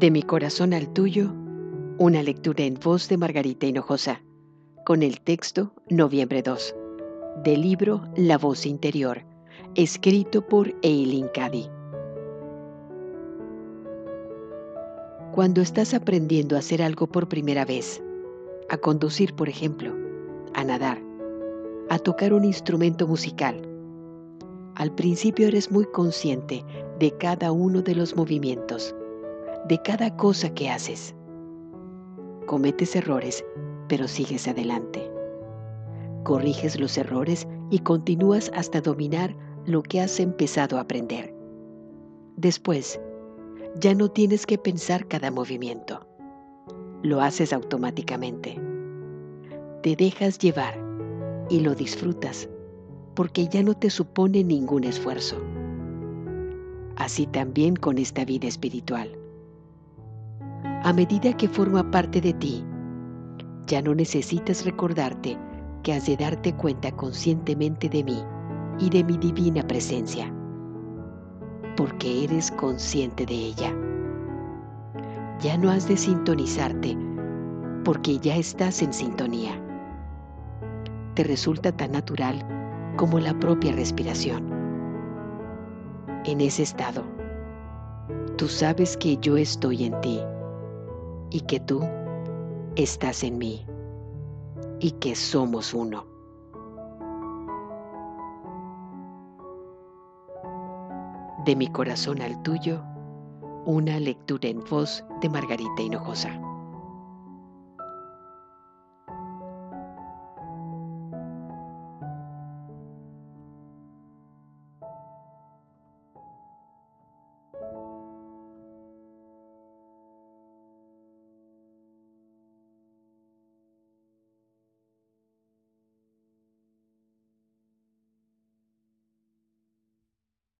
De mi corazón al tuyo, una lectura en voz de Margarita Hinojosa, con el texto Noviembre 2, del libro La voz interior, escrito por Eileen Cady. Cuando estás aprendiendo a hacer algo por primera vez, a conducir por ejemplo, a nadar, a tocar un instrumento musical, al principio eres muy consciente de cada uno de los movimientos, de cada cosa que haces. Cometes errores, pero sigues adelante. Corriges los errores y continúas hasta dominar lo que has empezado a aprender. Después, ya no tienes que pensar cada movimiento. Lo haces automáticamente. Te dejas llevar y lo disfrutas porque ya no te supone ningún esfuerzo. Así también con esta vida espiritual. A medida que forma parte de ti, ya no necesitas recordarte que has de darte cuenta conscientemente de mí y de mi divina presencia porque eres consciente de ella. Ya no has de sintonizarte porque ya estás en sintonía. Te resulta tan natural como la propia respiración. En ese estado, tú sabes que yo estoy en ti y que tú estás en mí y que somos uno. De mi corazón al tuyo, una lectura en voz de Margarita Hinojosa.